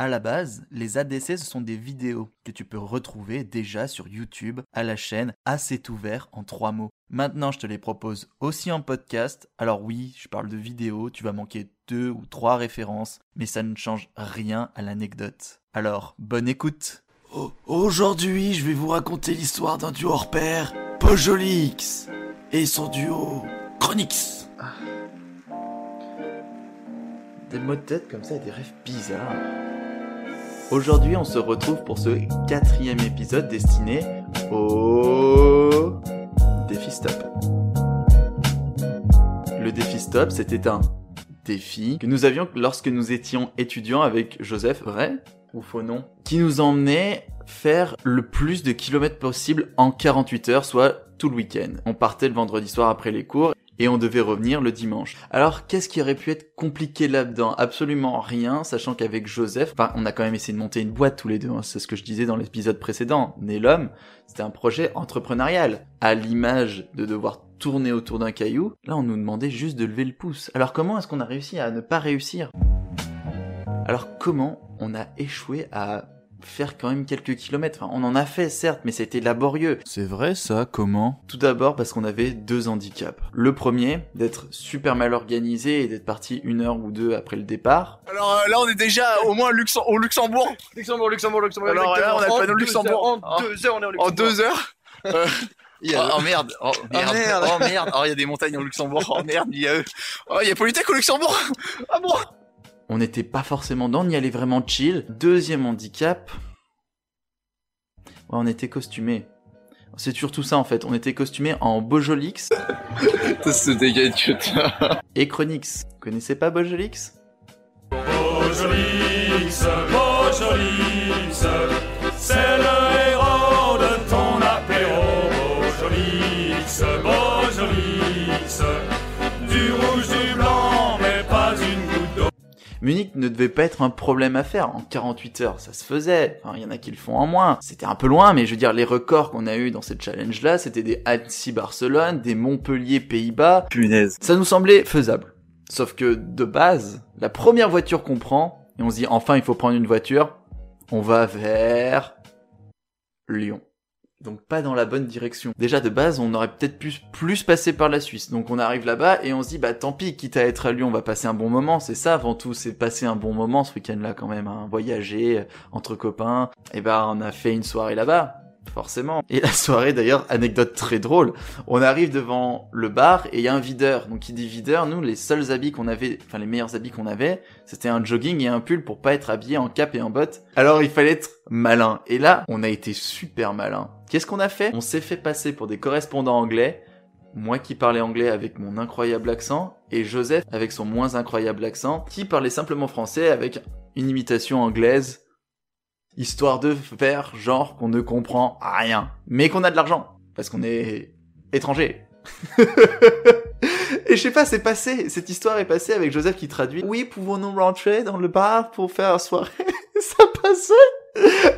À la base, les ADC, ce sont des vidéos que tu peux retrouver déjà sur YouTube à la chaîne Assez ouvert en trois mots. Maintenant, je te les propose aussi en podcast. Alors oui, je parle de vidéos, tu vas manquer deux ou trois références, mais ça ne change rien à l'anecdote. Alors, bonne écoute Aujourd'hui, je vais vous raconter l'histoire d'un duo hors pair, Pojolix, et son duo Chronix. Des mots de tête comme ça et des rêves bizarres. Aujourd'hui, on se retrouve pour ce quatrième épisode destiné au défi stop. Le défi stop, c'était un défi que nous avions lorsque nous étions étudiants avec Joseph, vrai ou faux nom, qui nous emmenait faire le plus de kilomètres possible en 48 heures, soit tout le week-end. On partait le vendredi soir après les cours et on devait revenir le dimanche. Alors qu'est-ce qui aurait pu être compliqué là-dedans? Absolument rien, sachant qu'avec Joseph, enfin on a quand même essayé de monter une boîte tous les deux, hein. c'est ce que je disais dans l'épisode précédent. Né l'homme, c'était un projet entrepreneurial. À l'image de devoir tourner autour d'un caillou, là on nous demandait juste de lever le pouce. Alors comment est-ce qu'on a réussi à ne pas réussir? Alors comment on a échoué à faire quand même quelques kilomètres. Enfin, on en a fait, certes, mais c'était laborieux. C'est vrai ça, comment? Tout d'abord parce qu'on avait deux handicaps. Le premier, d'être super mal organisé et d'être parti une heure ou deux après le départ. Alors euh, là, on est déjà au moins Luxem- au Luxembourg. Luxembourg, Luxembourg, Luxembourg. Alors là, on a panneau deux Luxembourg. heures, En deux heures, on est au En Luxembourg. deux heures. Euh, a- oh, oh, merde, oh merde, merde. oh merde, oh il y a des montagnes au Luxembourg, oh merde, il y a eux. Oh il y a Polytech au Luxembourg. Ah bon? On n'était pas forcément dans, on y allait vraiment chill. Deuxième handicap. Ouais, on était costumés. C'est surtout ça en fait, on était costumés en quelque et Chronix. Vous connaissez pas Bojolix? Bojolix, Bojolix, c'est le héros de ton apéro. Bojolix, Bojolix, Munich ne devait pas être un problème à faire en 48 heures, ça se faisait. Enfin, il y en a qui le font en moins. C'était un peu loin, mais je veux dire, les records qu'on a eu dans cette challenge-là, c'était des Annecy-Barcelone, des Montpellier-Pays-Bas. Punaise. Ça nous semblait faisable. Sauf que, de base, la première voiture qu'on prend, et on se dit, enfin, il faut prendre une voiture, on va vers Lyon. Donc pas dans la bonne direction. Déjà de base, on aurait peut-être pu plus passer par la Suisse. Donc on arrive là-bas et on se dit bah tant pis, quitte à être à Lyon, on va passer un bon moment. C'est ça avant tout, c'est passer un bon moment ce week-end-là quand même, hein. voyager euh, entre copains. Et ben on a fait une soirée là-bas. Forcément. Et la soirée d'ailleurs, anecdote très drôle, on arrive devant le bar et il y a un videur. Donc qui dit videur, nous les seuls habits qu'on avait, enfin les meilleurs habits qu'on avait, c'était un jogging et un pull pour pas être habillé en cap et en bottes. Alors il fallait être malin. Et là, on a été super malin. Qu'est-ce qu'on a fait? On s'est fait passer pour des correspondants anglais. Moi qui parlais anglais avec mon incroyable accent, et Joseph avec son moins incroyable accent, qui parlait simplement français avec une imitation anglaise, histoire de faire genre qu'on ne comprend rien, mais qu'on a de l'argent, parce qu'on est étranger. Et je sais pas, c'est passé, cette histoire est passée avec Joseph qui traduit. Oui, pouvons-nous rentrer dans le bar pour faire soirée? Ça passait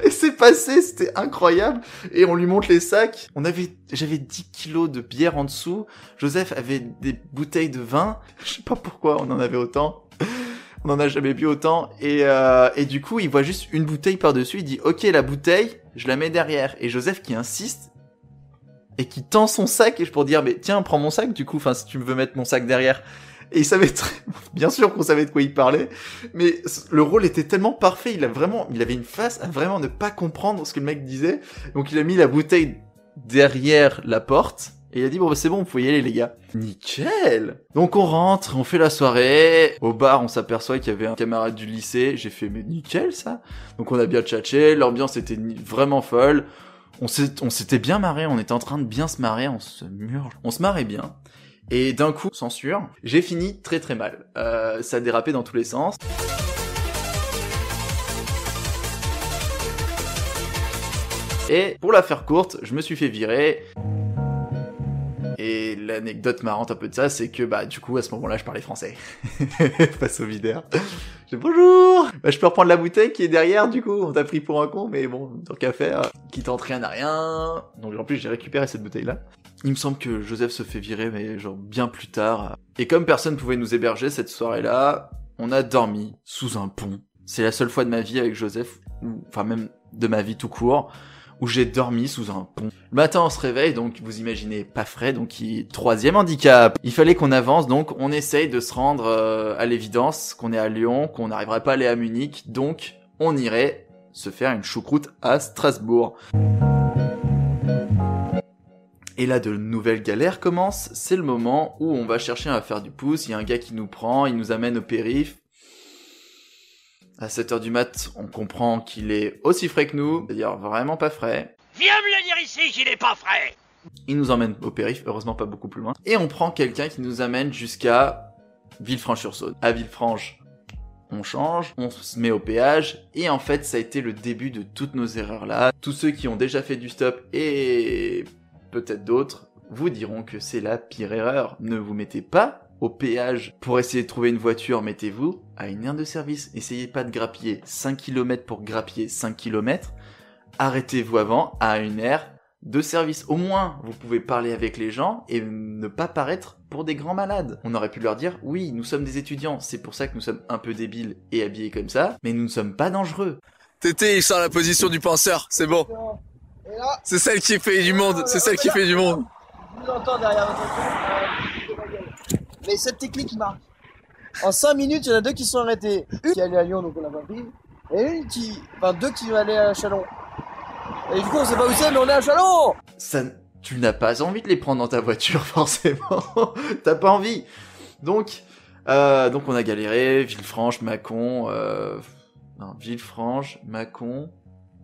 Et c'est passé, c'était incroyable. Et on lui montre les sacs. On avait, j'avais 10 kilos de bière en dessous. Joseph avait des bouteilles de vin. Je sais pas pourquoi on en avait autant. On en a jamais bu autant. Et, euh, et du coup, il voit juste une bouteille par-dessus. Il dit, ok, la bouteille, je la mets derrière. Et Joseph qui insiste et qui tend son sac et je pour dire, mais tiens, prends mon sac du coup. Enfin, si tu veux mettre mon sac derrière. Et il savait très, bien sûr qu'on savait de quoi il parlait, mais le rôle était tellement parfait, il a vraiment, il avait une face à vraiment ne pas comprendre ce que le mec disait. Donc il a mis la bouteille derrière la porte, et il a dit bon bah c'est bon, vous pouvez y aller les gars. Nickel Donc on rentre, on fait la soirée. Au bar, on s'aperçoit qu'il y avait un camarade du lycée. J'ai fait mais nickel ça. Donc on a bien tchatché, l'ambiance était vraiment folle. On s'était bien marré, on était en train de bien se marrer, on se murge. On se marrait bien. Et d'un coup, censure, j'ai fini très très mal. Euh, ça a dérapé dans tous les sens. Et pour la faire courte, je me suis fait virer. Et l'anecdote marrante un peu de ça, c'est que bah du coup à ce moment-là je parlais français face au videur. Je dis bonjour, bah, je peux reprendre la bouteille qui est derrière du coup. On t'a pris pour un con, mais bon tant qu'à faire, qui tente rien à rien. Donc en plus j'ai récupéré cette bouteille là. Il me semble que Joseph se fait virer, mais genre bien plus tard. Et comme personne pouvait nous héberger cette soirée-là, on a dormi sous un pont C'est la seule fois de ma vie avec Joseph, ou enfin même de ma vie tout court, où j'ai dormi sous un pont. Le matin, on se réveille, donc vous imaginez pas frais, donc il... troisième handicap. Il fallait qu'on avance, donc on essaye de se rendre euh, à l'évidence qu'on est à Lyon, qu'on n'arriverait pas à aller à Munich, donc on irait se faire une choucroute à Strasbourg. Et là, de nouvelles galères commencent. C'est le moment où on va chercher à faire du pouce. Il y a un gars qui nous prend, il nous amène au périph. À 7h du mat, on comprend qu'il est aussi frais que nous, c'est-à-dire vraiment pas frais. Viens me le dire ici qu'il est pas frais Il nous emmène au périph, heureusement pas beaucoup plus loin. Et on prend quelqu'un qui nous amène jusqu'à Villefranche-sur-Saône. À Villefranche, on change, on se met au péage, et en fait ça a été le début de toutes nos erreurs là. Tous ceux qui ont déjà fait du stop et peut-être d'autres vous diront que c'est la pire erreur. Ne vous mettez pas au péage pour essayer de trouver une voiture, mettez-vous à une aire de service. Essayez pas de grappiller 5 km pour grappiller 5 km. Arrêtez-vous avant à une aire de service. Au moins, vous pouvez parler avec les gens et ne pas paraître pour des grands malades. On aurait pu leur dire, oui, nous sommes des étudiants, c'est pour ça que nous sommes un peu débiles et habillés comme ça, mais nous ne sommes pas dangereux. Tété, il sort la position du penseur, c'est bon. C'est celle qui fait du monde, c'est celle qui fait du monde. Vous derrière votre. Mais cette technique marche. En 5 minutes, il y en a deux qui sont arrêtés. Une qui allait à Lyon, donc on l'a pas pris. Et une qui. Enfin, deux qui allaient à Chalon. Et du coup, on sait pas où c'est, mais on est à Chalon ça, tu n'as pas envie de les prendre dans ta voiture, forcément. T'as pas envie. Donc, euh, donc on a galéré, Villefranche, Mâcon, euh, non, Villefranche, Mâcon,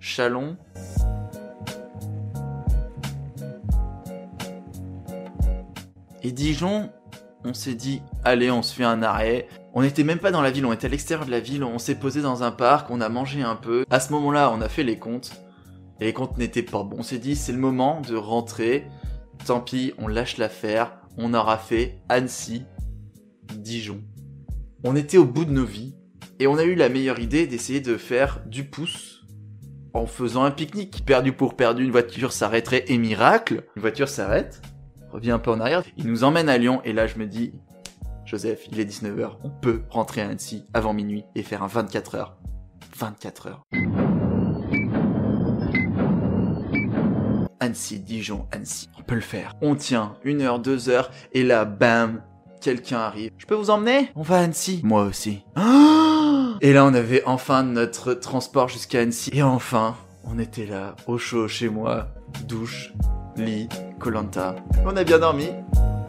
Chalon. Et Dijon, on s'est dit, allez, on se fait un arrêt. On n'était même pas dans la ville, on était à l'extérieur de la ville, on s'est posé dans un parc, on a mangé un peu. À ce moment-là, on a fait les comptes. Et les comptes n'étaient pas bons. On s'est dit, c'est le moment de rentrer. Tant pis, on lâche l'affaire. On aura fait Annecy, Dijon. On était au bout de nos vies. Et on a eu la meilleure idée d'essayer de faire du pouce en faisant un pique-nique. Perdu pour perdu, une voiture s'arrêterait et miracle. Une voiture s'arrête, revient un peu en arrière. Il nous emmène à Lyon et là je me dis, Joseph, il est 19h, on peut rentrer à Annecy avant minuit et faire un 24 heures. 24 heures. Annecy, Dijon, Annecy. On peut le faire. On tient une heure, deux heures, et là, bam, quelqu'un arrive. Je peux vous emmener? On va à Annecy. Moi aussi. Et là, on avait enfin notre transport jusqu'à Annecy. Et enfin, on était là, au chaud chez moi, douche, lit, colanta. On a bien dormi.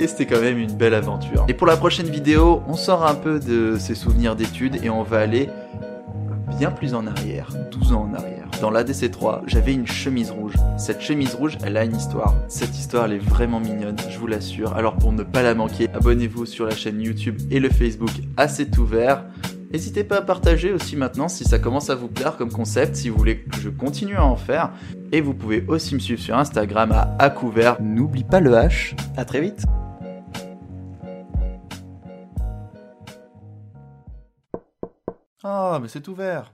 Et c'était quand même une belle aventure. Et pour la prochaine vidéo, on sort un peu de ces souvenirs d'études et on va aller bien plus en arrière, 12 ans en arrière. Dans l'ADC3, j'avais une chemise rouge. Cette chemise rouge, elle a une histoire. Cette histoire, elle est vraiment mignonne, je vous l'assure. Alors pour ne pas la manquer, abonnez-vous sur la chaîne YouTube et le Facebook assez ouvert. N'hésitez pas à partager aussi maintenant si ça commence à vous plaire comme concept, si vous voulez que je continue à en faire. Et vous pouvez aussi me suivre sur Instagram à Acouvert. N'oublie pas le H. À très vite. Ah, mais c'est ouvert.